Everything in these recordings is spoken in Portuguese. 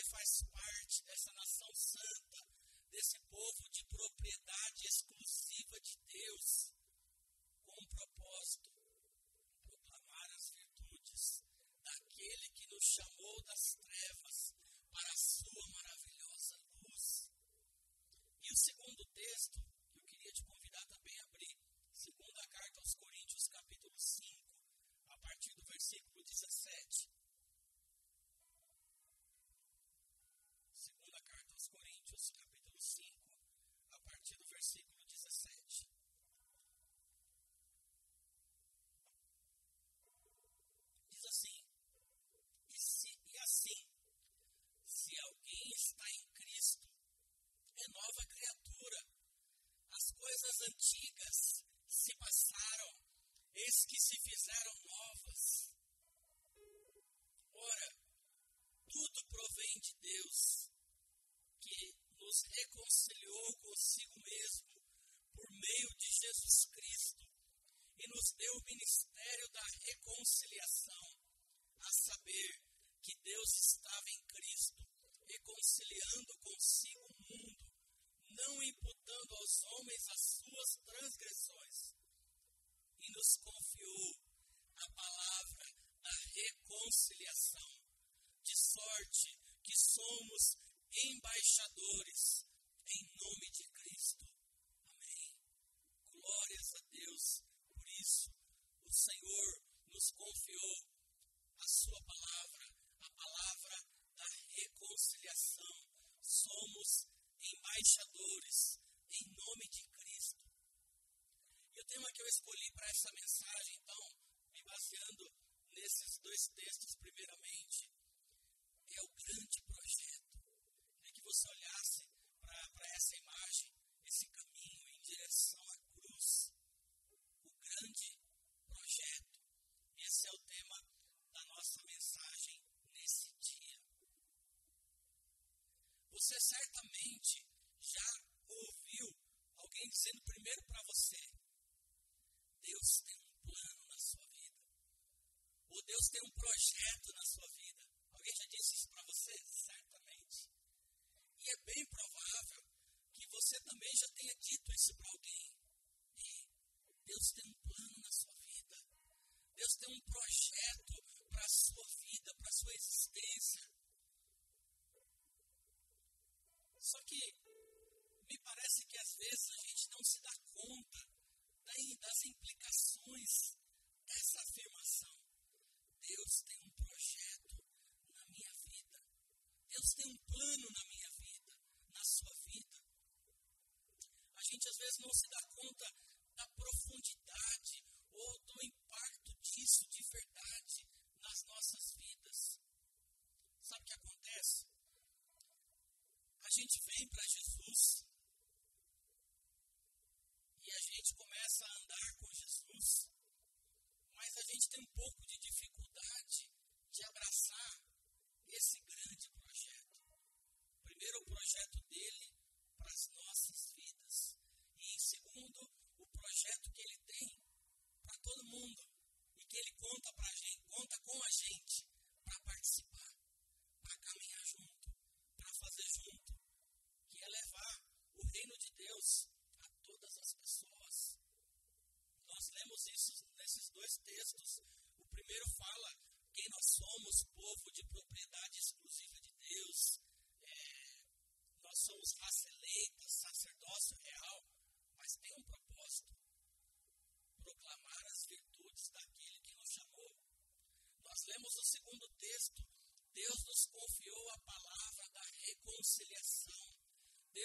Você faz parte dessa nação santa, desse povo de propriedade exclusiva de Deus, com o propósito de proclamar as virtudes daquele que nos chamou das trevas para a sua maravilhosa luz. E o segundo texto que eu queria te convidar também a abrir, segunda carta aos Coríntios, capítulo 5, a partir do versículo 17. this, Tem um projeto né?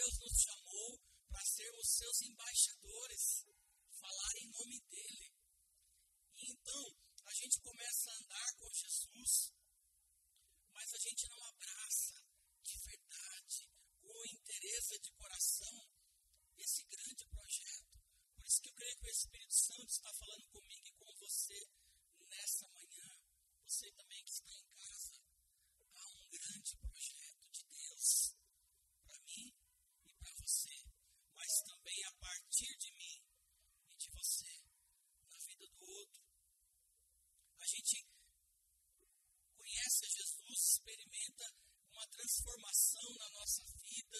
Deus nos chamou para sermos seus embaixadores, falar em nome dele. E então, a gente começa a andar com Jesus, mas a gente não abraça de verdade, com interesse de coração, esse grande projeto. Por isso que eu creio que o Espírito Santo está falando comigo e com você nessa manhã. Você também que está em casa. Há um grande projeto de Deus para mim e para você, mas também a partir de mim e de você na vida do outro. A gente conhece Jesus, experimenta uma transformação na nossa vida,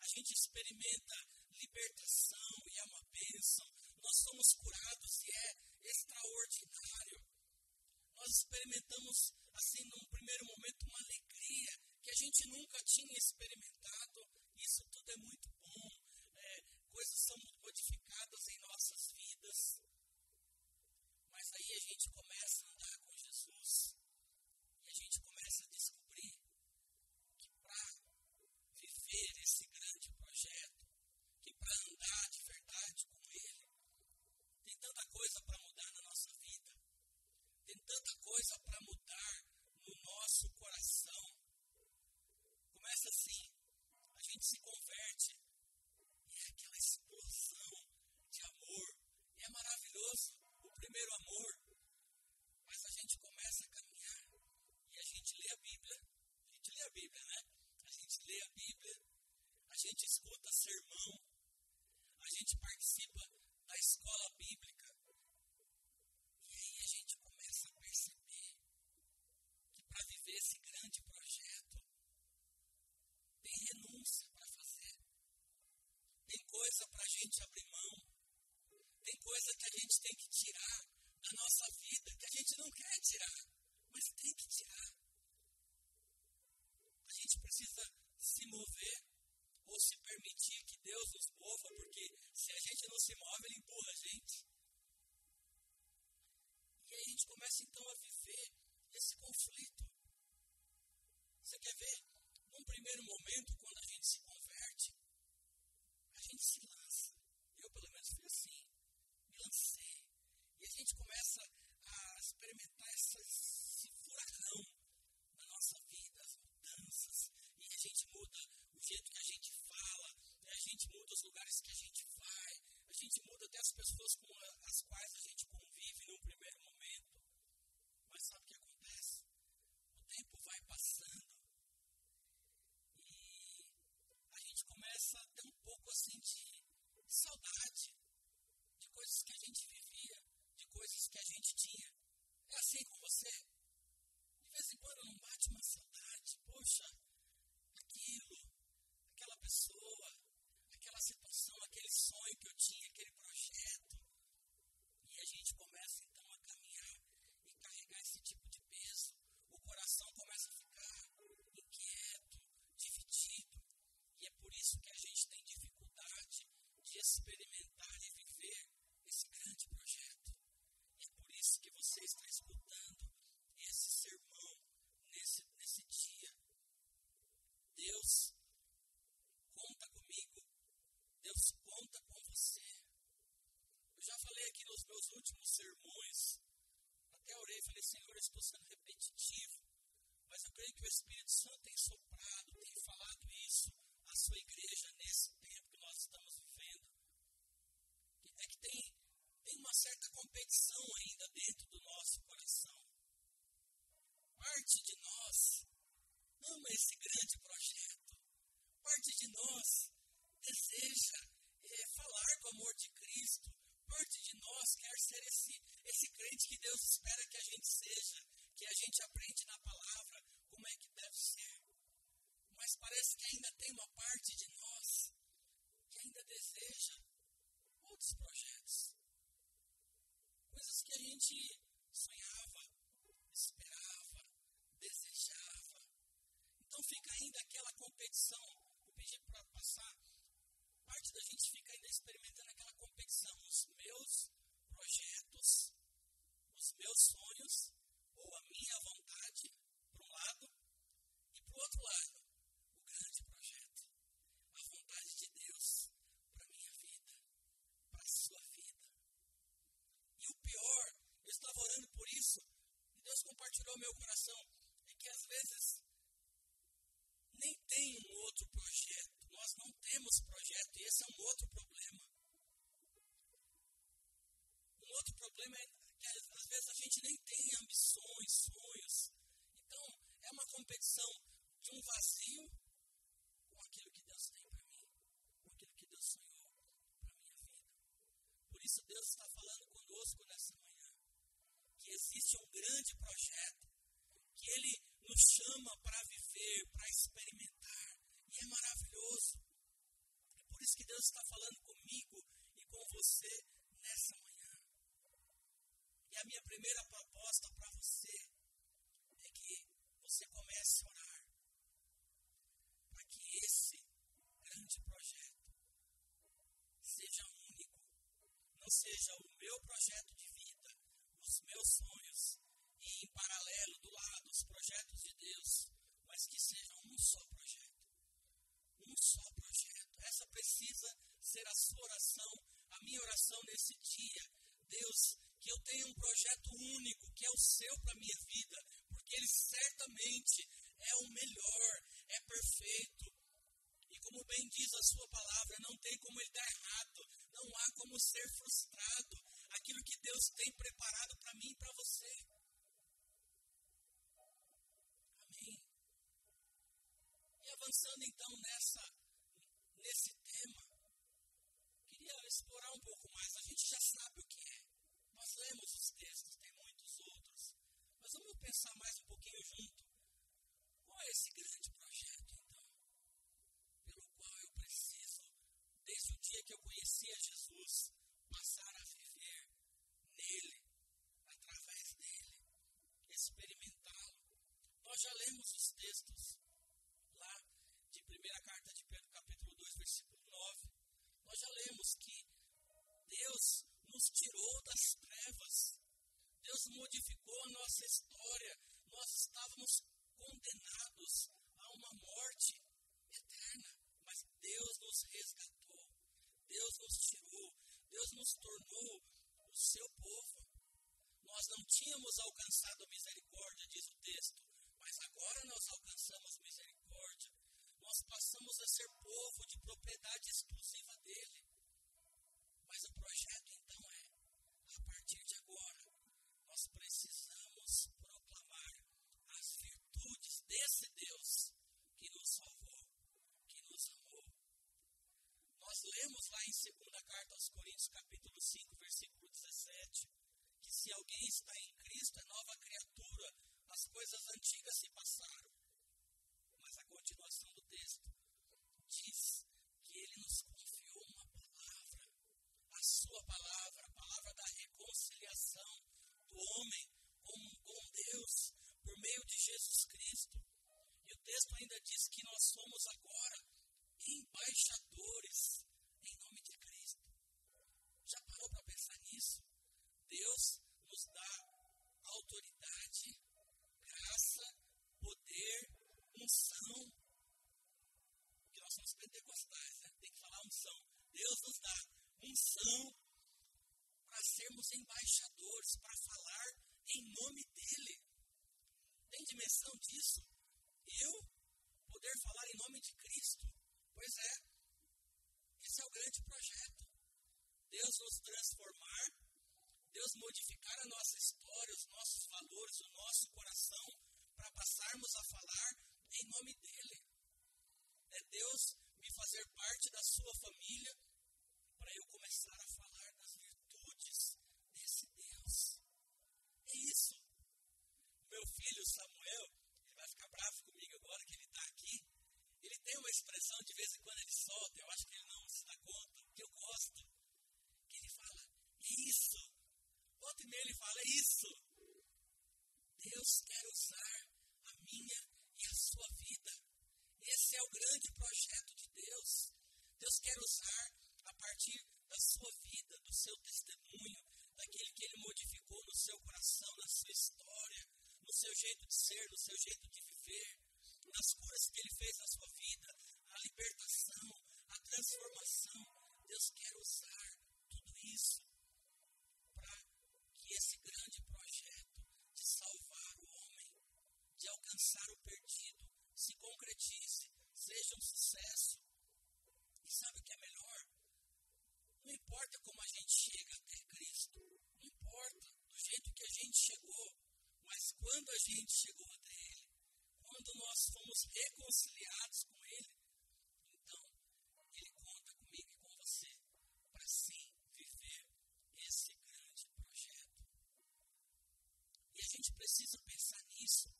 a gente experimenta libertação e é uma bênção, nós somos curados e é extraordinário. Nós experimentamos, assim, num primeiro momento, uma alegria que a gente nunca tinha experimentado. Isso tudo é muito bom. É, coisas são modificadas em nossas vidas. Mas aí a gente começa a andar com Jesus e a gente começa a descobrir que para viver esse grande projeto, que para andar de verdade com Ele, tem tanta coisa para mudar na nossa vida, tem tanta coisa para mudar no nosso coração. Começa assim, a gente se converte e é aquela explosão de amor, e é maravilhoso o primeiro amor, mas a gente começa a caminhar e a gente lê a Bíblia. A gente lê a Bíblia, né? A gente lê a Bíblia, a gente escuta sermão, a gente participa da escola bíblica. E aí a gente começa a perceber que para viver esse grande projeto, tem renúncia para fazer. Tem coisa para a gente abrir mão. Tem coisa que a gente tem que tirar da nossa vida, que a gente não quer tirar, mas tem que tirar. A gente precisa se mover ou se permitir que Deus nos mova, porque se a gente não se move, Ele empurra a gente. E aí a gente começa então a viver esse conflito. Você quer ver? Num primeiro momento, quando a gente se converte, a gente se lança. Eu, pelo menos, fui assim. Me lancei. E a gente começa a experimentar essa, esse furacão na nossa vida, as mudanças. E a gente muda o jeito que a gente fala, né? a gente muda os lugares que a gente vai, a gente muda até as pessoas com as quais a gente convive num primeiro momento. Mas sabe o que acontece? O tempo vai passando e a gente começa a ter um pouco assim de saudade de coisas que a gente vivia, de coisas que a gente tinha. É assim com você? De vez em quando não bate uma saudade, poxa, aquilo, aquela pessoa, aquela situação, aquele sonho que eu tinha, aquele projeto. E a gente começa então a caminhar e carregar esse tipo de peso. O coração começa a ficar inquieto, dividido. E é por isso que a gente tem dificuldade de experimentar e viver esse grande projeto. E é por isso que você está escutando esse sermão nesse, nesse dia. Deus conta comigo. Deus conta com você. Eu já falei aqui nos últimos sermões. Até orei e falei, Senhor, eu estou sendo repetitivo. Mas eu creio que o Espírito Santo tem soprado, tem falado isso à sua igreja nesse tempo que nós estamos vivendo. É que tem, tem uma certa competição ainda dentro do nosso coração. Parte de nós ama esse grande projeto. Parte de nós deseja é, falar do amor de Cristo. Parte de nós quer ser esse, crente que Deus espera que a gente seja, que a gente aprende na palavra como é que deve ser. Mas parece que ainda tem uma parte de nós que ainda deseja outros projetos. Coisas que a gente sonhava, esperava, desejava. Então fica ainda aquela competição. Vou pedir para parte da gente fica ainda experimentando aquela competição. Os meus projetos, meus sonhos, ou a minha vontade, para um lado, e para o outro lado, o grande projeto, a vontade de Deus para a minha vida, para a sua vida. E o pior, eu estava orando por isso, e Deus compartilhou meu coração, é que às vezes nem tem um outro projeto. Nós não temos projeto e esse é um outro problema. Um outro problema é nem tem ambições, sonhos. Então, é uma competição de um vazio com aquilo que Deus tem para mim, com aquilo que Deus sonhou para minha vida. Por isso Deus está falando conosco nessa manhã que existe um grande projeto que Ele nos chama para viver, para experimentar. E é maravilhoso. É por isso que Deus está falando comigo e com você nessa a minha primeira proposta para você é que você comece a orar para que esse grande projeto seja único. Não seja o meu projeto de vida, os meus sonhos, e em paralelo, do lado, os projetos de Deus, mas que seja um só projeto. Um só projeto. Essa precisa ser a sua oração, a minha oração nesse dia. Deus, que eu tenha um projeto único, que é o seu para a minha vida, porque ele certamente é o melhor, é perfeito. E como bem diz a sua palavra, não tem como ele dar errado, não há como ser frustrado. Aquilo que Deus tem preparado para mim e para você. avançando então nessa, nesse tema, queria explorar um pouco mais. A gente já sabe o que é. Nós lemos os textos, tem muitos outros. Mas vamos pensar mais um pouquinho junto. Qual é esse grande projeto, então? Pelo qual eu preciso, desde o dia que eu conheci a Jesus, passar a viver nele, através dele, experimentá-lo. Nós já lemos os textos primeira carta de Pedro, capítulo 2, versículo 9, nós já lemos que Deus nos tirou das trevas, Deus modificou a nossa história, nós estávamos condenados a uma morte eterna, mas Deus nos resgatou, Deus nos tirou, Deus nos tornou o seu povo. Nós não tínhamos alcançado misericórdia, diz o texto, mas agora nós alcançamos misericórdia. Nós passamos a ser povo de propriedade exclusiva dele. Mas o projeto então é, a partir de agora, nós precisamos proclamar as virtudes desse Deus que nos salvou, que nos amou. Nós lemos lá em 2 carta aos Coríntios, capítulo 5, versículo 17, que se alguém está em Cristo é nova criatura, as coisas antigas se passaram continuação do texto, diz que ele nos confiou uma palavra, a sua palavra, a palavra da reconciliação do homem com, com Deus, por meio de Jesus Cristo. E o texto ainda diz que nós somos agora embaixadores em nome de Cristo. Já parou para pensar nisso? Deus nos dá autoridade, graça, poder unção. Porque nós somos pentecostais, né? tem que falar unção. Deus nos dá unção para sermos embaixadores, para falar em nome dEle. Tem dimensão disso? Eu poder falar em nome de Cristo? Pois é. Esse é o grande projeto. Deus nos transformar, Deus modificar a nossa história, os nossos valores, o nosso coração, para passarmos a falar em nome dele. É Deus me fazer parte da sua família para eu começar a falar das virtudes desse Deus. É isso. Meu filho Samuel, ele vai ficar bravo comigo agora que ele está aqui. Ele tem uma expressão de vez em quando ele solta, eu acho que ele não se dá conta, que eu gosto. Que ele fala, isso. Volta e meia ele fala, isso. Deus quer usar a minha e a sua vida. Esse é o grande projeto de Deus. Deus quer usar testemunho, daquele que ele modificou no seu coração, na sua história, no seu jeito de ser, no seu jeito de viver, nas curas que ele fez na sua vida, a libertação, a transformação. Deus quer usar tudo isso para que esse grande projeto de salvar o homem, de alcançar o perdido, se concretize, seja um sucesso. E sabe o que é melhor? Não importa como a gente chega até Cristo, não importa do jeito que a gente chegou, mas quando a gente chegou até Ele, quando nós fomos reconciliados com Ele, então Ele conta comigo e com você para sim viver esse grande projeto. E a gente precisa pensar nisso,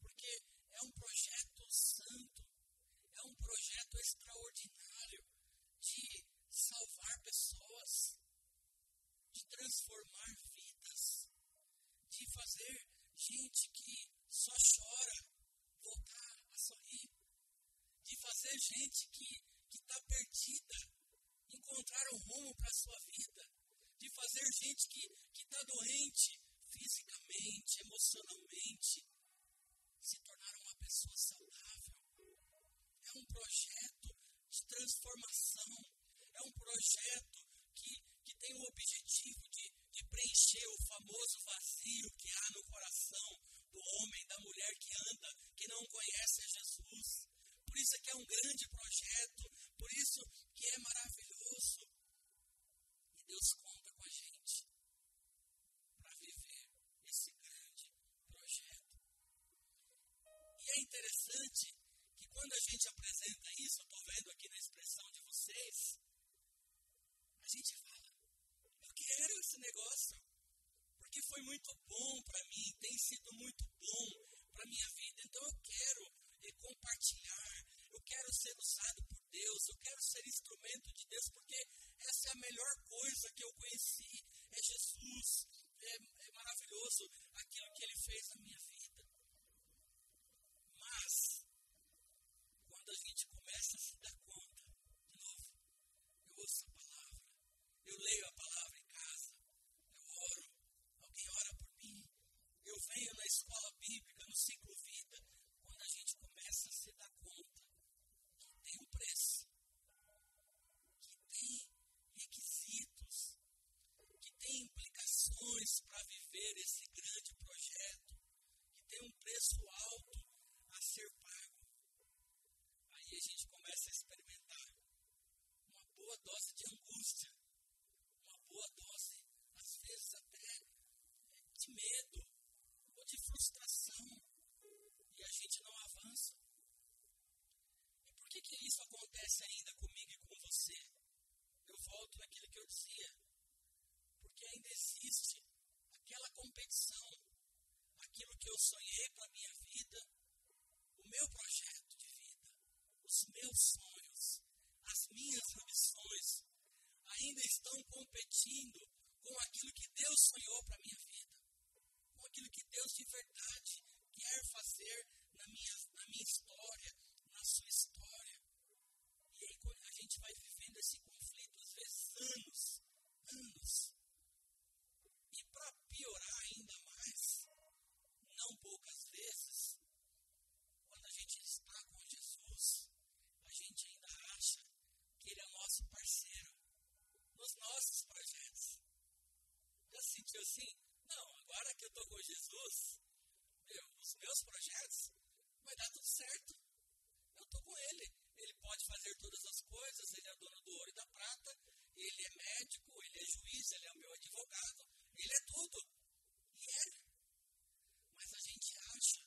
porque é um projeto santo, é um projeto extraordinário de salvar pessoas, de transformar vidas, de fazer gente que só chora voltar a sorrir, de fazer gente que está perdida encontrar um rumo para a sua vida, de fazer gente que está doente fisicamente, emocionalmente, se tornar uma pessoa saudável. É um projeto de transformação é um projeto que, que tem o objetivo de, de preencher o famoso vazio que há no coração do homem, da mulher que anda, que não conhece Jesus. Por isso é que é um grande projeto, por isso que é maravilhoso. Foi muito bom para mim, tem sido muito bom para minha vida, então eu quero eh, compartilhar, eu quero ser usado por Deus, eu quero ser instrumento de Deus, porque essa é a melhor coisa que eu conheci, é Jesus, é, é maravilhoso aquilo que Ele fez na minha vida. Mas, quando a gente começa a se dar conta, de novo, eu ouço a palavra, eu leio a palavra em casa, eu oro, alguém ora por mim. Eu venho na escola bíblica, no ciclo vida, quando a gente começa a se dar conta que tem um preço, que tem requisitos, que tem implicações para viver esse grande projeto, que tem um preço alto a ser pago. Aí a gente começa a experimentar uma boa dose de angústia boa dose, às vezes até de medo ou de frustração, e a gente não avança. E por que, que isso acontece ainda comigo e com você? Eu volto naquilo que eu dizia. Porque ainda existe aquela competição, aquilo que eu sonhei para a minha vida, o meu projeto de vida, os meus sonhos, as minhas ambições, ainda estão competindo com aquilo que Deus sonhou para a minha vida, com aquilo que Deus de verdade quer fazer na minha, na minha história, na sua história. E aí a gente vai vivendo esse conflito, às vezes anos. E para piorar ainda mais, não poucas vezes, quando a gente está com Jesus, a gente ainda acha que Ele é o nosso parceiro nos nossos projetos. Já sentiu assim? Não, agora que eu estou com Jesus, os meus projetos, vai dar tudo certo. Eu estou com Ele. Ele pode fazer todas as coisas, Ele é dono do ouro e da prata, Ele é médico, Ele é juiz, Ele é o meu advogado, Ele é tudo. E é. Mas a gente acha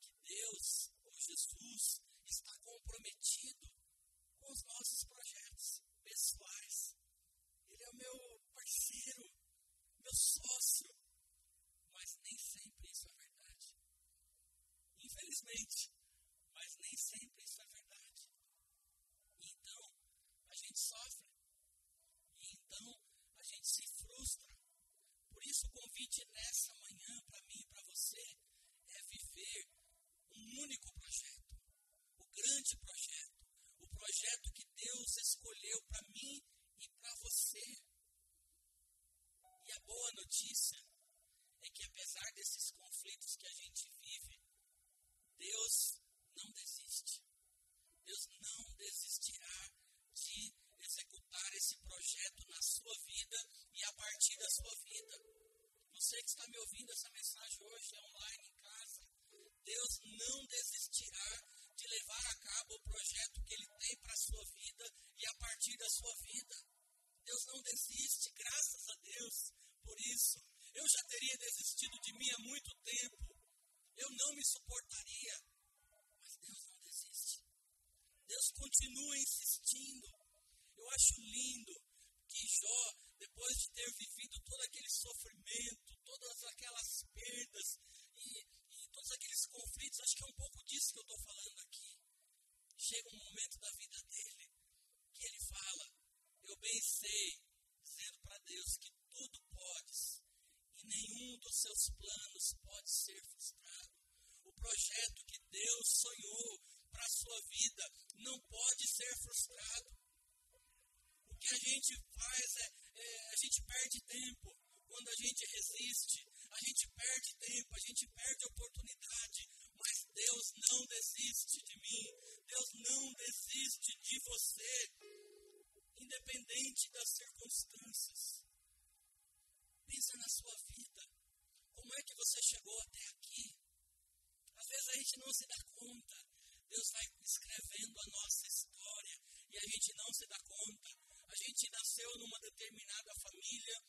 que Deus ou Jesus está comprometido com os nossos projetos pessoais. Ele é o meu parceiro, meu sócio. Mas nem sempre isso é verdade. Mas nem sempre isso é verdade. Então, a gente sofre. E então, a gente se frustra. Por isso, o convite nessa manhã, para mim e para você, é viver um único projeto. O grande projeto. O projeto que Deus escolheu para mim e para você. notícia é que apesar desses conflitos que a gente vive, Deus não desiste. Deus não desistirá de executar esse projeto na sua vida e a partir da sua vida. Você que está me ouvindo essa mensagem hoje, é online em casa, Deus não desistirá de levar a cabo o projeto que Ele tem para a sua vida e a partir da sua vida. Deus não desiste, graças a Deus por isso. Eu já teria desistido de mim há muito tempo. Eu não me suportaria. Mas Deus não desiste. Deus continua insistindo. Eu acho lindo que Jó, depois de ter vivido todo aquele sofrimento, todas aquelas perdas e, e todos aqueles conflitos, acho que é um pouco disso que eu estou falando aqui. Chega um momento da vida dele que ele fala: Eu bem sei, dizendo para Deus que tudo podes e nenhum dos seus planos pode ser frustrado. O projeto que Deus sonhou para a sua vida não pode ser frustrado. O que a gente faz é, é a gente perde tempo quando a gente resiste, a gente perde tempo, a gente perde oportunidade, mas Deus não desiste de mim, Deus não desiste de você, independente das circunstâncias. Pensa na sua vida. Como é que você chegou até aqui? Às vezes a gente não se dá conta. Deus vai escrevendo a nossa história e a gente não se dá conta. A gente nasceu numa determinada família,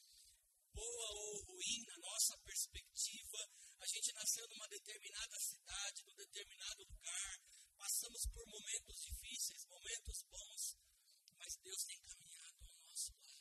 boa ou ruim, na nossa perspectiva. A gente nasceu numa determinada cidade, num determinado lugar. Passamos por momentos difíceis, momentos bons, mas Deus tem caminhado ao nosso lado.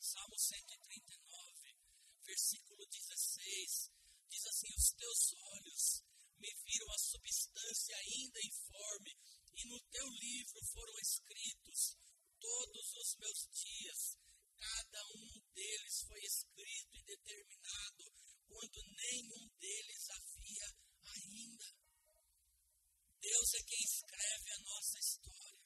Salmo 139, versículo 16, diz assim: Os teus olhos me viram a substância ainda informe, e no teu livro foram escritos todos os meus dias. Cada um deles foi escrito e determinado, quando nenhum deles havia ainda. Deus é quem escreve a nossa história.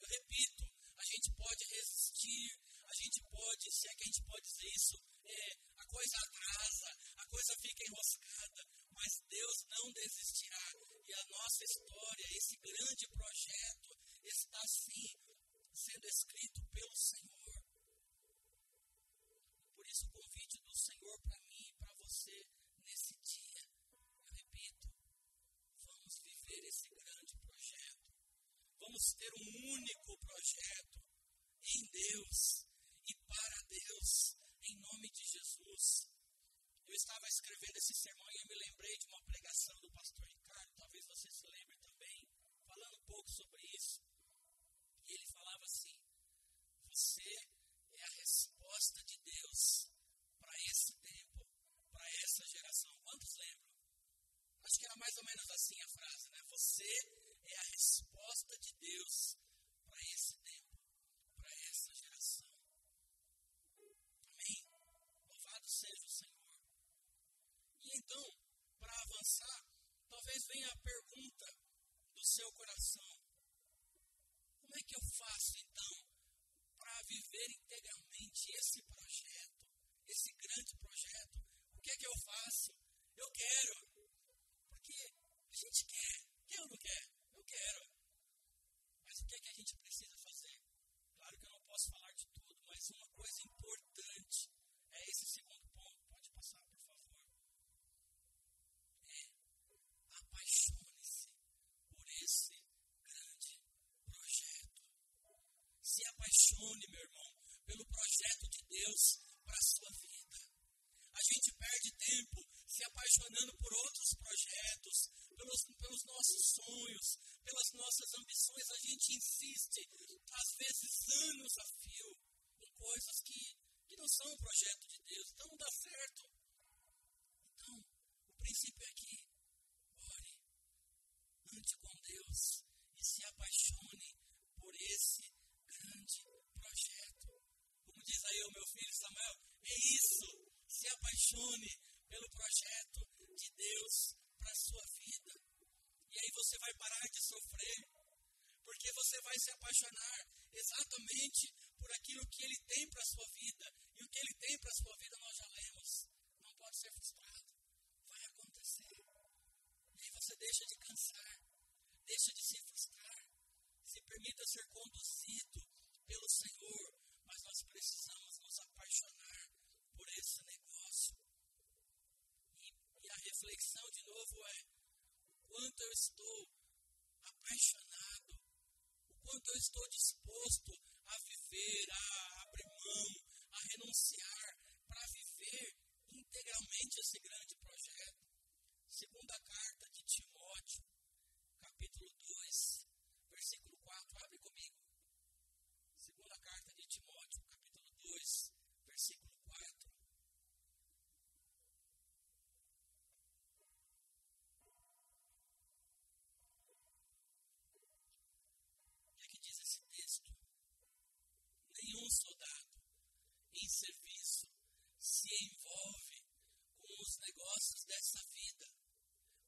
Eu repito, a gente pode resistir, a gente pode, se é que a gente pode dizer isso, é, a coisa atrasa, a coisa fica enroscada, mas Deus não desistirá. E a nossa história, esse grande projeto, está sim sendo escrito pelo Senhor. Por isso, o convite do Senhor para mim e para você nesse dia, eu repito, vamos viver esse grande projeto. Vamos ter um único projeto em Deus e para Deus, em nome de Jesus. Eu estava escrevendo esse sermão e eu me lembrei de uma pregação do pastor Ricardo, talvez você se lembre também, falando um pouco sobre isso. E ele falava assim: Você a resposta de Deus para esse tempo, para essa geração. Quantos lembram? Acho que era mais ou menos assim a frase, né? Você é a resposta de Deus para esse tempo, para essa geração. Amém? Louvado seja o Senhor. E então, para avançar, talvez venha a pergunta do seu coração: Como é que eu faço então viver integralmente esse projeto, esse grande projeto? O que é que eu faço? Eu quero, porque a gente quer. Ou não quer? Eu quero. Mas o que é que a gente precisa fazer? Claro que eu não posso falar de tudo, mas uma coisa importante é esse segundo ponto. Pode passar, por favor. É apaixone-se por esse grande projeto. Se apaixone, meu irmão, pelo projeto de Deus para a sua vida. A gente perde tempo se apaixonando por outros projetos, pelos, pelos nossos sonhos, pelas nossas ambições. A gente insiste, às vezes anos a fio, em coisas que, que não são um projeto de Deus. Então não dá certo. Então, o princípio é que ore, ande com Deus e se apaixone por esse grande diz aí o meu filho Samuel, é isso. Se apaixone pelo projeto de Deus para sua vida. E aí você vai parar de sofrer, porque você vai se apaixonar exatamente por aquilo que Ele tem para a sua vida. E o que Ele tem para a sua vida nós já lemos. Não pode ser frustrado. Vai acontecer. E aí você deixa de cansar, deixa de se frustrar. Se permita ser conduzido pelo Senhor. Mas nós precisamos nos apaixonar por esse negócio. E, e a reflexão de novo é: quanto eu estou apaixonado, o quanto eu estou disposto a viver, a abrir mão, a renunciar para viver integralmente esse grande projeto. Segunda carta de Timóteo, capítulo 2, versículo 4. Abre comigo. Segunda carta de Timóteo, capítulo 2, versículo 4. O que, é que diz esse texto? Nenhum soldado em serviço se envolve com os negócios dessa vida,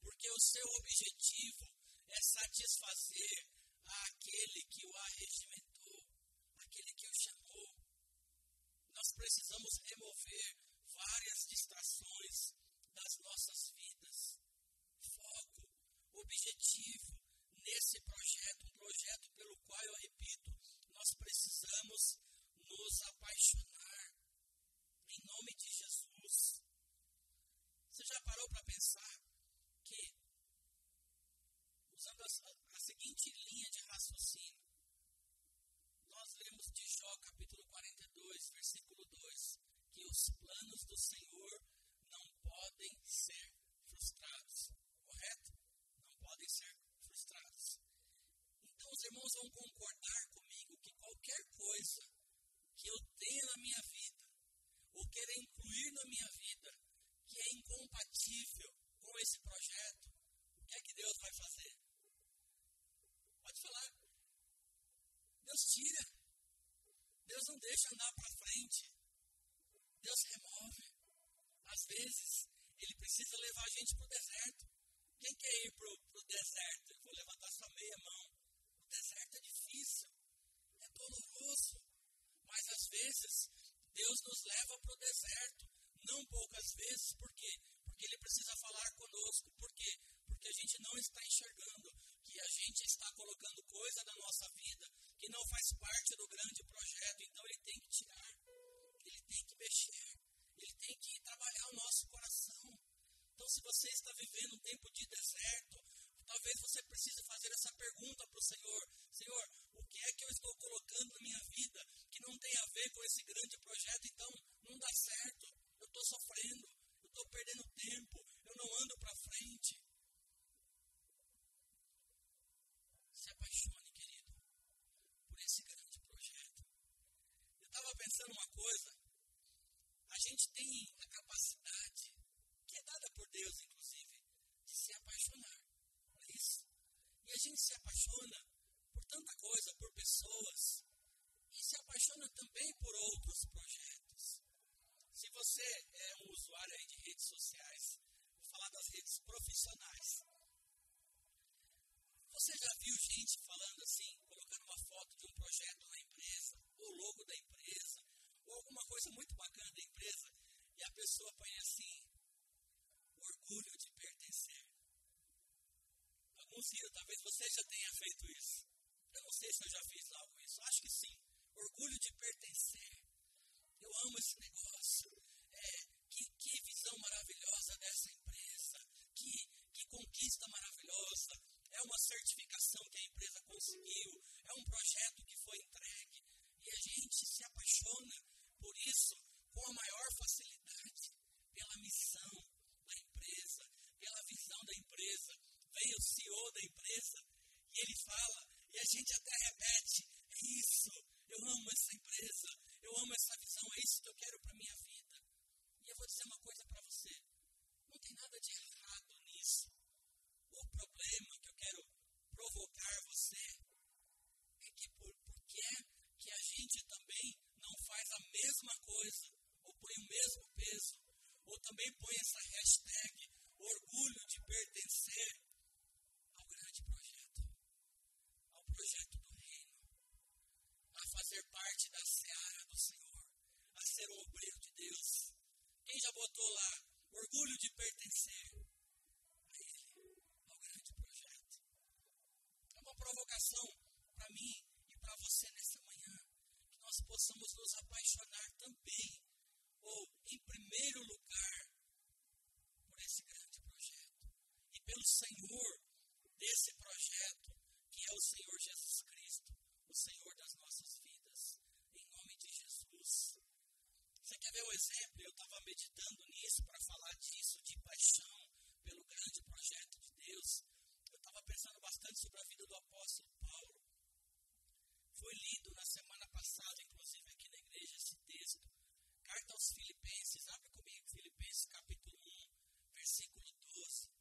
porque o seu objetivo é satisfazer aquele que o arregimentou, aquele que o chamou. Nós precisamos remover várias distrações das nossas vidas. Foco, objetivo nesse projeto, um projeto pelo qual, eu repito, nós precisamos nos apaixonar em nome de Jesus. Você já parou para pensar que, usando a, a seguinte linha de raciocínio, nós lemos de Jó capítulo 42, versículo 2, que os planos do Senhor não podem ser frustrados, correto? Não podem ser frustrados. Então os irmãos vão concordar comigo que qualquer coisa que eu tenha na minha vida, ou queira incluir na minha vida, que é incompatível com esse projeto, o que é que Deus vai fazer? Pode falar. Deus tira. Deus não deixa andar para frente. Deus remove. Às vezes, Ele precisa levar a gente para o deserto. Quem quer ir para o deserto? Eu vou levantar sua meia mão. O deserto é difícil, é doloroso. Mas às vezes, Deus nos leva para o deserto. Não poucas vezes, por quê? Porque Ele precisa falar conosco. Por quê? Porque a gente não está enxergando que a gente está colocando coisa na nossa vida que não faz parte do grande projeto. Então Ele tem que tirar, Ele tem que mexer, Ele tem que trabalhar o nosso coração. Então, se você está vivendo um tempo de deserto, talvez você precise fazer essa pergunta para o Senhor: Senhor, o que é que eu estou colocando na minha vida que não tem a ver com esse grande projeto? Então, não dá certo. Eu estou sofrendo, eu estou perdendo tempo, eu não ando para frente. Se apaixone, querido, por esse grande projeto. Eu estava pensando uma coisa. Gente tem a capacidade, que é dada por Deus, inclusive, de se apaixonar. Não é isso? E a gente se apaixona por tanta coisa, por pessoas, e se apaixona também por outros projetos. Se você é um usuário aí de redes sociais, vou falar das redes profissionais. Você já viu gente falando assim, colocando uma foto de um projeto na empresa, ou logo da empresa, ou alguma coisa muito bacana da empresa, e a pessoa põe assim, orgulho de pertencer. Alguns viram, talvez você já tenha feito isso. Eu não sei se eu já fiz algo isso, acho que sim. Orgulho de pertencer. Eu amo esse negócio. É, que, que visão maravilhosa dessa empresa. Que, que conquista maravilhosa. É uma certificação que a empresa conseguiu. É um projeto que foi entregue. E a gente se apaixona por isso com a maior facilidade. Pela missão da empresa, pela visão da empresa. Vem o CEO da empresa e ele fala, e a gente até repete: é isso, eu amo essa empresa, eu amo essa visão, é isso que eu quero para minha vida. E eu vou dizer uma coisa para também põe essa hashtag orgulho de pertencer ao grande projeto, ao projeto do reino, a fazer parte da seara do Senhor, a ser o obreiro de Deus. Quem já botou lá orgulho de pertencer a Ele, ao grande projeto? É uma provocação para mim e para você nessa manhã, que nós possamos nos apaixonar também em primeiro lugar, por esse grande projeto e pelo Senhor desse projeto, que é o Senhor Jesus Cristo, o Senhor das nossas vidas, em nome de Jesus. Você quer ver um exemplo? Eu estava meditando nisso para falar disso, de paixão pelo grande projeto de Deus. Eu estava pensando bastante sobre a vida do apóstolo Paulo. Foi lido na semana passada, inclusive aqui na igreja, esse texto. Carta aos Filipenses, abre comigo, Filipenses capítulo 1, versículo 12.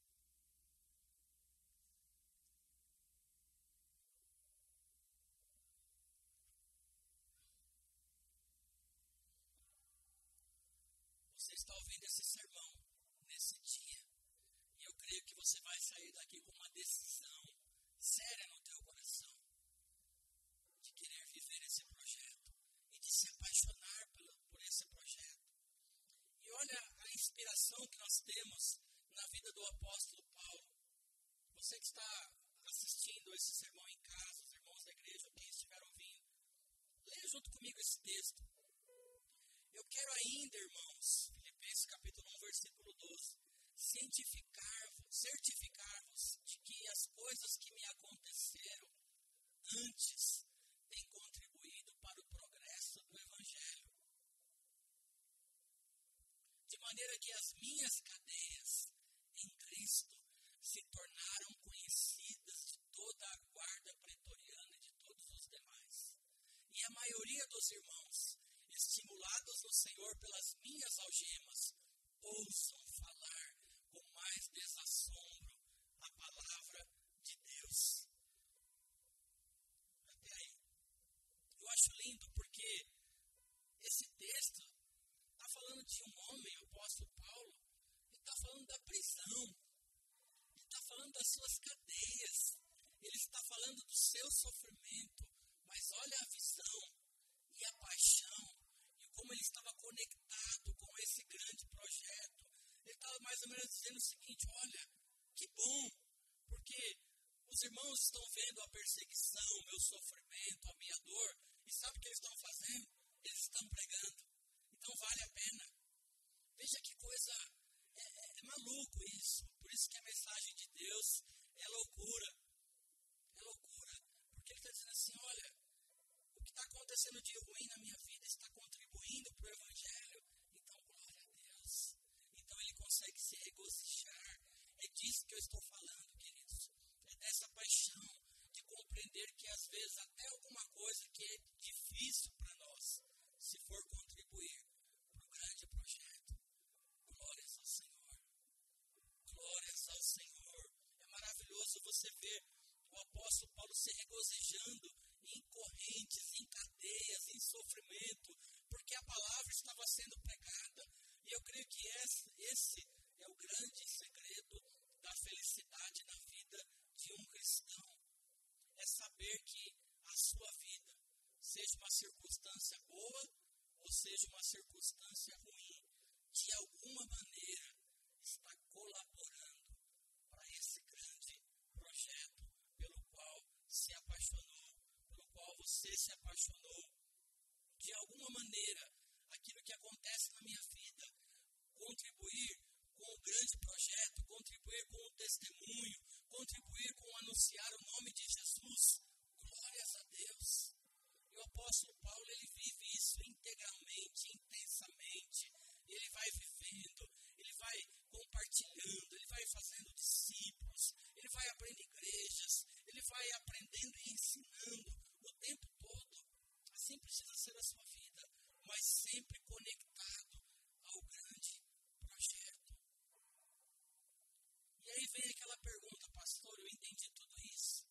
Você está ouvindo esse sermão nesse dia. E eu creio que você vai sair daqui com uma decisão séria no teu coração de querer viver esse projeto e de se apaixonar por, por esse projeto. E olha a inspiração que temos na vida do apóstolo Paulo. Você que está assistindo esse sermão em casa, os irmãos da igreja, quem estiver ouvindo, leia junto comigo esse texto. Eu quero ainda, irmãos, Filipenses capítulo 1, versículo 12, certificar-vos certificar de que as coisas que me aconteceram antes têm contribuído para o progresso do Evangelho. De maneira que as minhas cadeias em Cristo se tornaram conhecidas de toda a guarda pretoriana e de todos os demais. E a maioria dos irmãos estimulados no Senhor pelas minhas algemas, ouçam falar com mais desassombro a palavra de Deus. Até aí. Eu acho lindo porque esse texto está falando de um homem, o apóstolo Paulo, ele está falando da prisão, ele está falando das suas cadeias, ele está falando do seu sofrimento, mas olha a visão e a paixão como ele estava conectado com esse grande projeto. Ele estava mais ou menos dizendo o seguinte: olha, que bom, porque os irmãos estão vendo a perseguição, o meu sofrimento, a minha dor, e sabe o que eles estão fazendo? Eles estão pregando. Então vale a pena. Veja que coisa é, maluco isso. Por isso que a mensagem de Deus é loucura. É loucura. Porque ele está dizendo assim: olha, está acontecendo de ruim na minha vida está contribuindo para o Evangelho, então glória a Deus. Então ele consegue se regozijar. É disso que eu estou falando, queridos. É dessa paixão de compreender que às vezes até alguma coisa que é difícil para nós, se for contribuir para o grande projeto. Glórias ao Senhor. Glórias ao Senhor. É maravilhoso você ver o apóstolo Paulo se regozijando em correntes, em cadeias, em sofrimento, porque a palavra estava sendo pregada. E eu creio que esse, esse é o grande segredo da felicidade na vida de um cristão. É saber que a sua vida, seja uma circunstância boa ou seja uma circunstância ruim, de alguma maneira está colaborando para esse grande projeto pelo qual se apaixonou qual você se apaixonou. De alguma maneira, aquilo que acontece na minha vida, contribuir com o grande projeto, contribuir com o testemunho, contribuir com anunciar o nome de Jesus. Glórias a Deus. E o apóstolo Paulo, ele vive isso integralmente, intensamente. Ele vai vivendo, ele vai compartilhando, ele vai fazendo discípulos, ele vai abrindo igrejas, ele vai aprendendo e ensinando. Assim precisa ser a sua vida, mas sempre conectado ao grande projeto. E aí vem aquela pergunta, pastor, eu entendi tudo isso,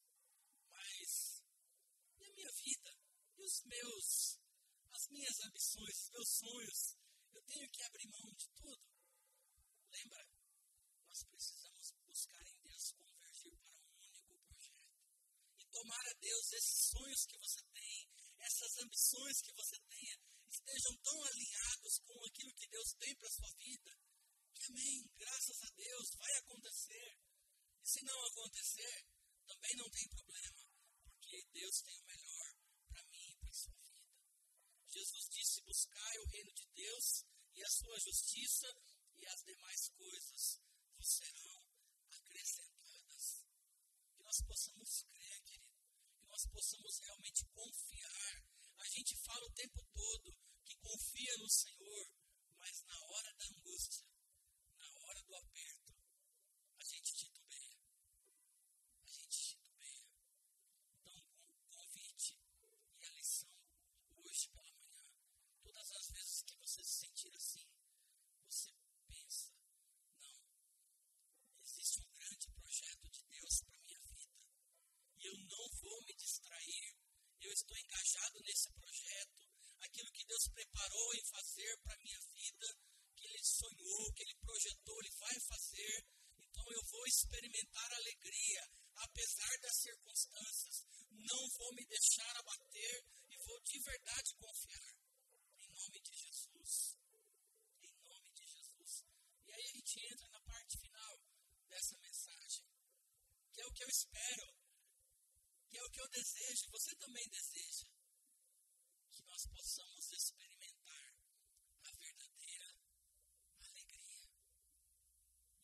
mas e a minha vida? E os meus, as minhas ambições, os meus sonhos? Eu tenho que abrir mão de tudo? Lembra? Nós precisamos buscar em Deus convergir para um único projeto tomar a Deus esses sonhos que você as ambições que você tenha estejam tão alinhados com aquilo que Deus tem para a sua vida. Que amém, graças a Deus, vai acontecer. E se não acontecer, também não tem problema, porque Deus tem o melhor para mim e para a sua vida. Jesus disse: Buscai o reino de Deus e a sua justiça, e as demais coisas vos serão acrescentadas. Que nós possamos crer, querido, que nós possamos realmente confiar. A gente fala o tempo todo que confia no Senhor, mas na hora da angústia, na hora do aperto, a gente titubeia. A gente titubeia. Então, o convite e a lição hoje pela manhã, todas as vezes que você se sentir assim, você pensa, não, existe um grande projeto de Deus para minha vida. E eu não vou me distrair. Eu estou engajado nesse projeto aquilo que Deus preparou em fazer para a minha vida, que Ele sonhou, que Ele projetou, Ele vai fazer. Então eu vou experimentar alegria, apesar das circunstâncias. Não vou me deixar abater e vou de verdade confiar. Em nome de Jesus. Em nome de Jesus. E aí a gente entra na parte final dessa mensagem, que é o que eu espero, que é o que eu desejo, você também deseja nós possamos experimentar a verdadeira alegria.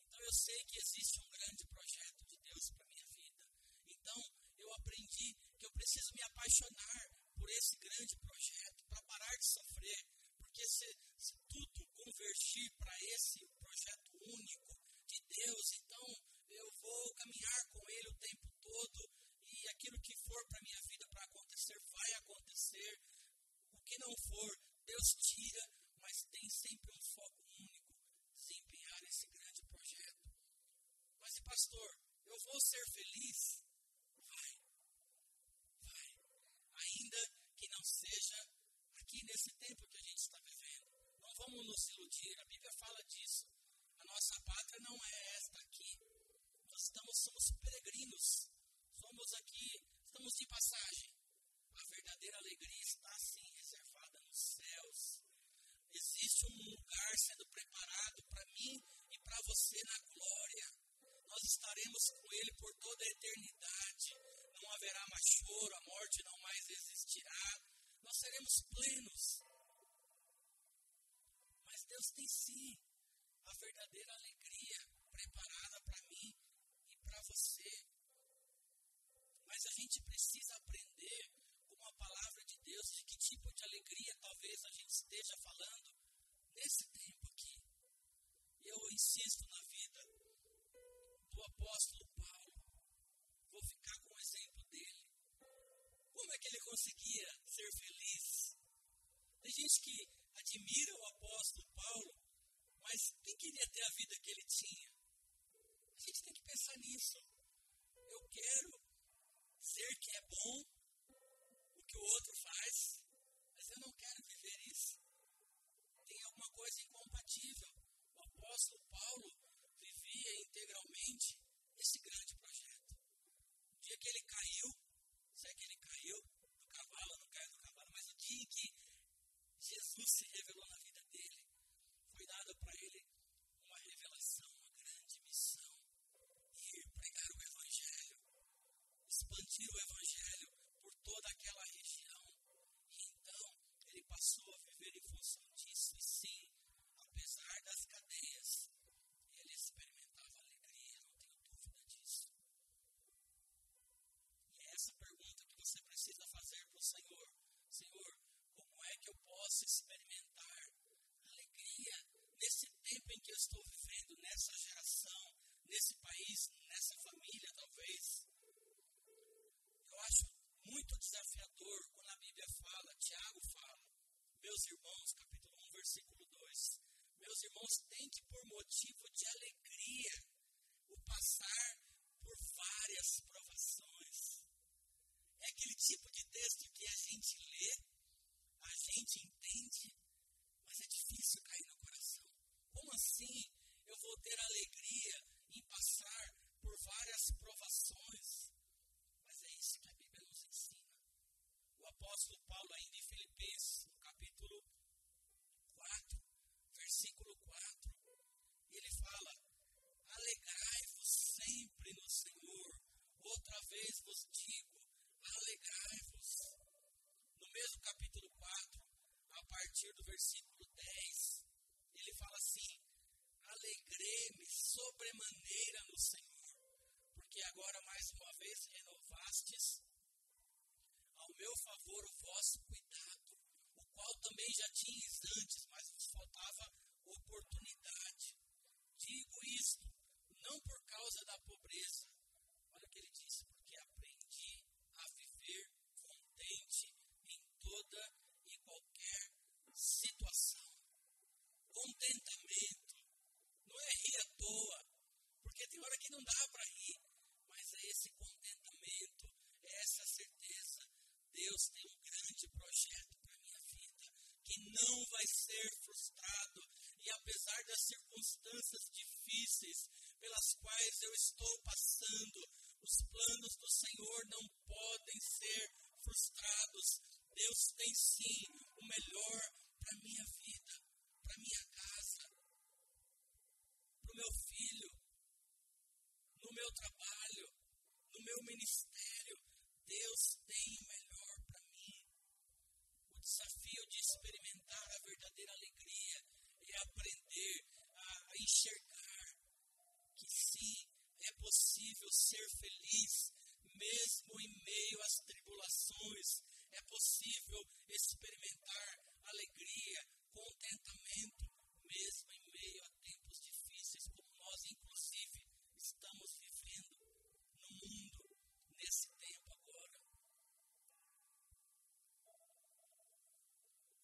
Então eu sei que existe um grande projeto de Deus para minha vida. Então eu aprendi que eu preciso me apaixonar por esse grande projeto para parar de sofrer, porque se, se tudo convergir para esse projeto único de Deus, então eu vou caminhar com Ele o tempo todo e aquilo que for para minha vida para acontecer vai acontecer que não for, Deus tira, mas tem sempre um foco único, desempenhar esse grande projeto. Mas, pastor, eu vou ser feliz? Vai, vai. Ainda que não seja aqui nesse tempo que a gente está vivendo. Não iludir, a Bíblia fala disso. A nossa pátria não é esta aqui. Nós estamos, somos peregrinos. Somos aqui, estamos de passagem. A verdadeira alegria está sim reservada nos céus. Existe um lugar sendo preparado para mim e para você na glória. Nós estaremos com Ele por toda a eternidade. Não haverá mais choro, a morte não mais existirá. Nós seremos plenos. Deus tem sim a verdadeira alegria preparada para mim e para você. Mas a gente precisa aprender a palavra de Deus, de que tipo de alegria talvez a gente esteja falando nesse tempo aqui. Eu insisto na vida do apóstolo Paulo. Vou ficar com o exemplo dele. Como é que ele conseguia ser feliz? Tem gente que admira o apóstolo Paulo, mas quem queria ter a vida que ele tinha? A gente tem que pensar nisso. Eu quero ser que é bom que o outro faz, mas eu não quero viver isso. Tem alguma coisa incompatível. O apóstolo Paulo vivia integralmente esse grande projeto. O dia que ele caiu, se é que ele caiu do cavalo, não caiu do cavalo, mas o dia em que Jesus se revelou na vida dele, foi dado para ele uma revelação, uma grande missão: ir pregar o Evangelho, expandir o Evangelho toda aquela região. E então ele passou a viver em função disso. E sim, apesar das cadeias, ele experimentava alegria, não tenho dúvida disso. E é essa pergunta que você precisa fazer para o Senhor: Senhor, como é que eu posso experimentar alegria nesse tempo em que eu estou vivendo, nessa geração, nesse país, nessa família, talvez? Eu acho muito desafiador quando a Bíblia fala, Tiago fala, meus irmãos, capítulo 1, versículo 2, meus irmãos, tem que por motivo de alegria o passar por várias provações.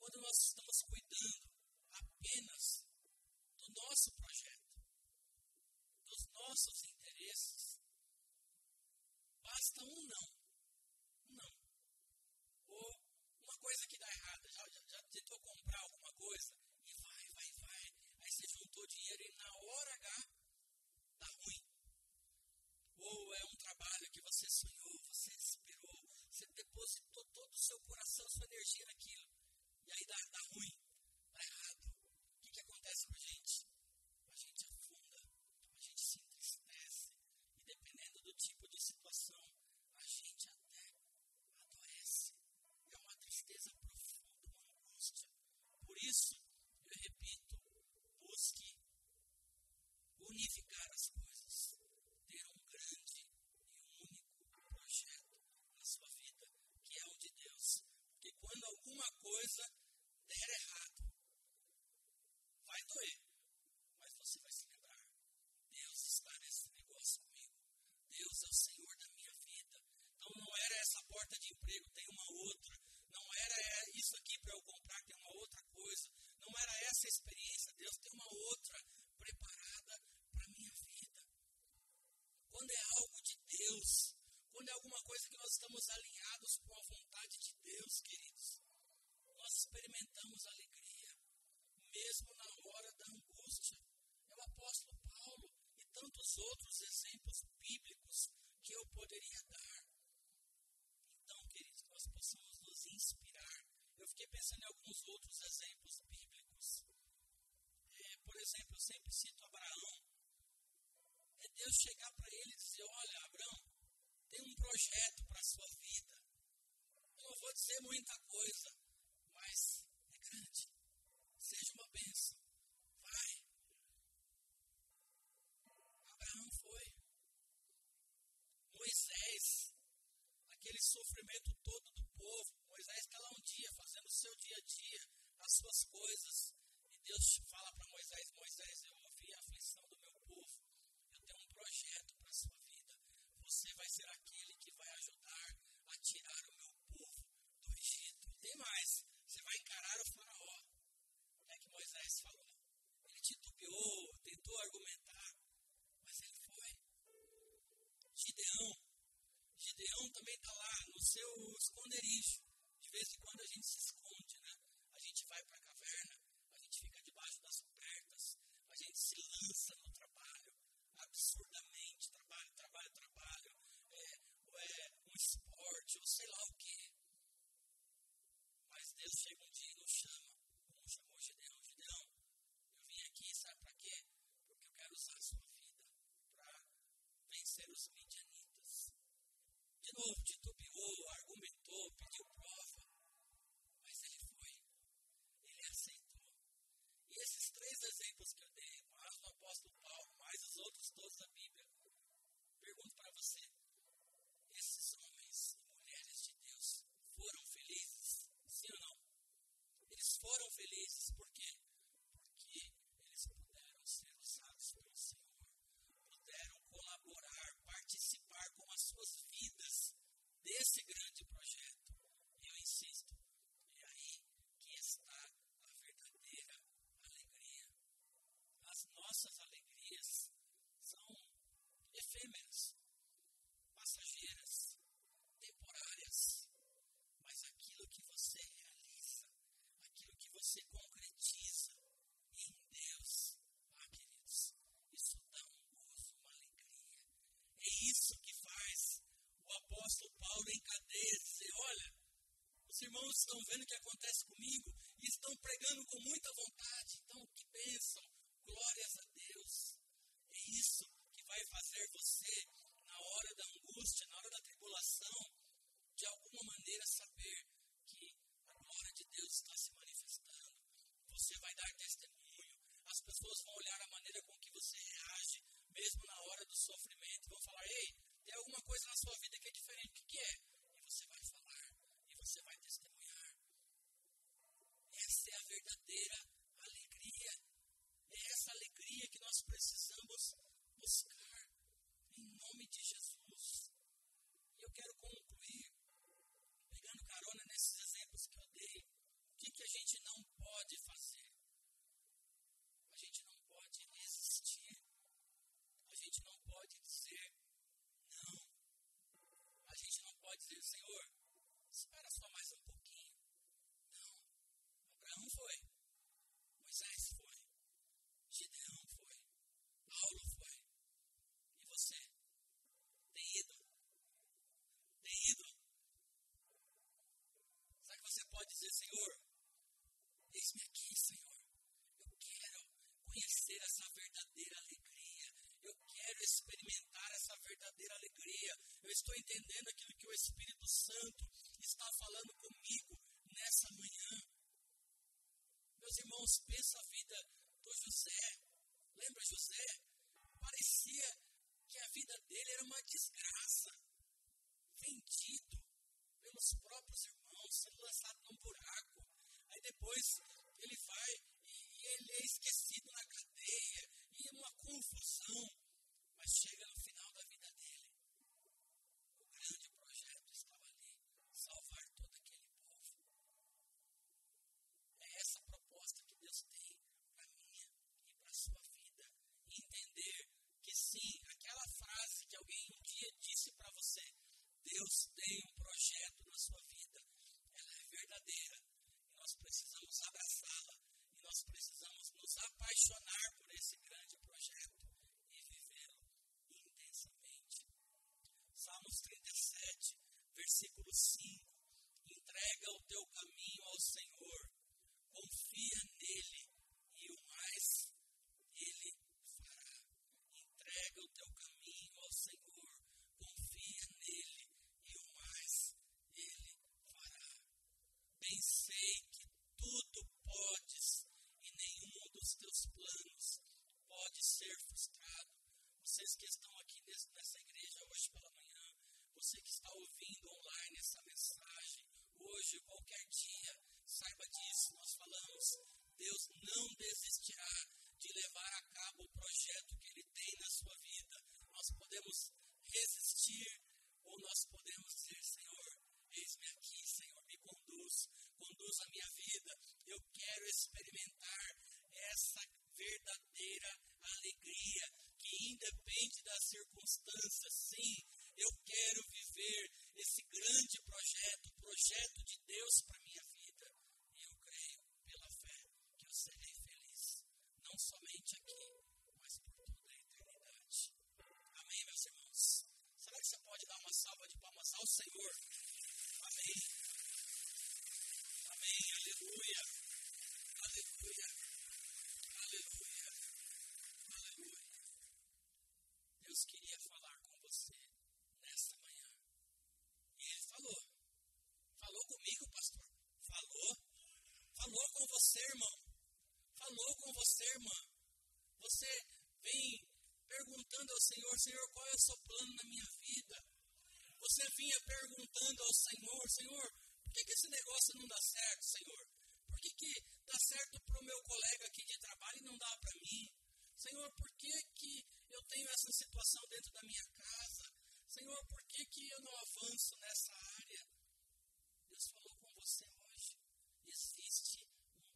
踊らせた poderia dar. Então, queridos, nós possamos nos inspirar. Eu fiquei pensando em alguns outros exemplos bíblicos. É, por exemplo, eu sempre cito Abraão. É Deus chegar para ele e dizer: Olha, Abraão, tem um projeto para a sua vida. Eu não vou dizer muita sofrimento todo do povo. Moisés está lá um dia fazendo o seu dia a dia, as suas coisas. E Deus fala para Moisés: Moisés, eu ouvi a aflição do meu povo. Eu tenho um projeto para a sua vida. Você vai ser aquele que vai ajudar a tirar o meu povo do Egito. E tem mais: você vai encarar o Faraó. É que Moisés falou. Ele titubeou, tentou argumentar seu esconderijo. De vez em quando a gente se desse grande projeto. E eu insisto, é aí que está a verdadeira alegria. As nossas alegrias são efêmeras, passageiras, temporárias. Mas aquilo que você realiza, aquilo que você concretiza em Deus, ah, queridos, isso dá um gozo, uma alegria. É isso que faz o apóstolo Paulo em cadeia dizer: olha, os irmãos estão vendo o que acontece comigo e estão pregando com muita vontade. Então, que bênção, glórias a Deus. É isso que vai fazer você, na hora da angústia, na hora da tribulação, de alguma maneira saber que a glória de Deus está se manifestando. Você vai dar testemunho. As pessoas vão olhar a maneira com que você reage, mesmo na hora do sofrimento. Vão falar: ei, tem alguma coisa na sua vida que é diferente. O que é? E você vai falar. E você vai testemunhar. Essa é a verdadeira alegria. É essa alegria que nós precisamos buscar em nome de Jesus. E eu quero concluir pegando carona nesses exemplos que eu dei. O que, que a gente não pode fazer? A gente não pode resistir. A gente não pode dizer não. A gente não pode dizer, Senhor, espera só mais um pouquinho. Não. Abraão foi. Moisés foi. Gideão foi. Paulo foi. E você? Tem ido? Tem ido? Será que você pode dizer, Senhor, eis-me aqui, Senhor. Eu quero conhecer essa verdadeira alegria. Eu quero experimentar essa verdadeira alegria. Eu estou entendendo aquilo que o Espírito Santo está falando comigo nessa manhã. Meus irmãos, pensa a vida do José. Lembra José? Parecia que a vida dele era uma desgraça. Vendido pelos próprios irmãos, sendo lançado num buraco. Aí depois ele vai e ele é esquecido na cadeia e é uma confusão. Mas chega no final da vida dele. O grande projeto estava ali salvar todo aquele povo. É essa proposta que Deus tem para minha e para a sua vida. Entender que sim, aquela frase que alguém um dia disse para você, Deus tem um projeto na sua vida, ela é verdadeira e nós precisamos abraçá-la e nós precisamos nos apaixonar por esse grande projeto e vivê-lo intensamente. Salmos 37, versículo 5. Entrega o teu caminho ao Senhor, confia nele e o mais ele fará. Entrega o teu caminho ao Senhor, confia nele e o mais ele fará. Bem sei que tudo podes e nenhum dos teus planos pode ser frustrado. Vocês que estão aqui nessa igreja hoje pela manhã, você que está ouvindo online essa mensagem, hoje, qualquer dia, saiba disso. Nós falamos, Deus não desistirá de levar a cabo o projeto que Ele tem na sua vida. Nós podemos resistir ou nós podemos dizer, Senhor, eis-me aqui, Senhor, me conduz, conduz a minha vida. Eu quero experimentar essa verdadeira independe das circunstâncias, sim, eu quero viver esse grande projeto, o projeto de Deus para minha vida. E eu creio pela fé que eu serei feliz, não somente aqui, mas por toda a eternidade. Amém, meus irmãos? Será que você pode dar uma salva de palmas ao Senhor? Irmã, você vem perguntando ao Senhor, Senhor, qual é o seu plano na minha vida? Você vinha perguntando ao Senhor, Senhor, por que, que esse negócio não dá certo, Senhor? Por que, que dá certo para o meu colega aqui de trabalho e não dá para mim? Senhor, por que, que eu tenho essa situação dentro da minha casa? Senhor, por que, que eu não avanço nessa área? Deus falou com você hoje. Existe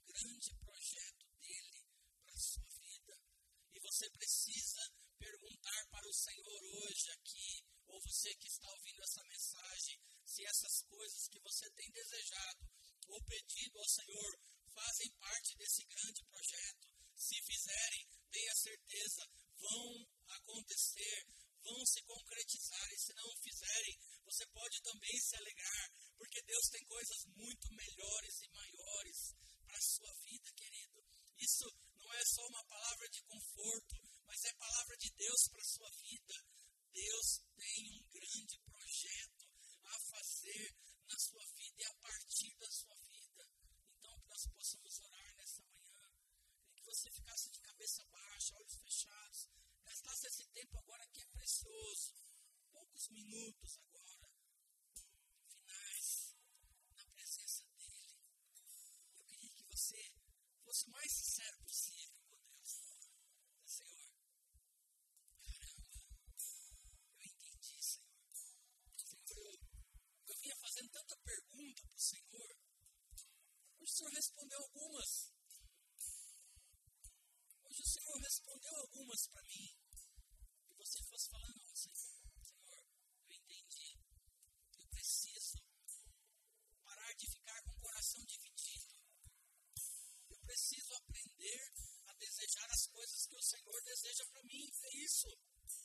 um grande projeto dele para a sua vida. E você precisa perguntar para o Senhor hoje aqui, ou você que está ouvindo essa mensagem, se essas coisas que você tem desejado ou pedido ao Senhor fazem parte desse grande projeto. Se fizerem, tenha certeza, vão acontecer, vão se concretizar. E se não fizerem, você pode também se alegrar, porque Deus tem coisas muito melhores e maiores para a sua vida, querido. Isso não é só uma palavra de conforto, mas é palavra de Deus para a sua vida. Deus tem um grande projeto a fazer na sua vida e a partir da sua vida. Então, que nós possamos orar nessa manhã, queria que você ficasse de cabeça baixa, olhos fechados, gastasse esse tempo agora que é precioso, poucos minutos agora, o mais sincero possível com Deus. Senhor, vinha fazendo tanta pergunta para o Senhor. O Senhor respondeu algumas. Hoje o Senhor respondeu algumas para mim. Senhor deseja para mim. É isso.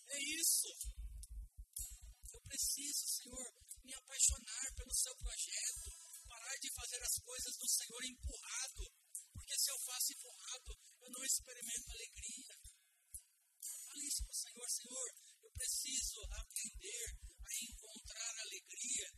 É isso. Eu preciso, Senhor, me apaixonar pelo seu projeto, parar de fazer as coisas do Senhor empurrado, porque se eu faço empurrado, eu não experimento alegria. Fale isso para o Senhor, Senhor, eu preciso aprender a encontrar alegria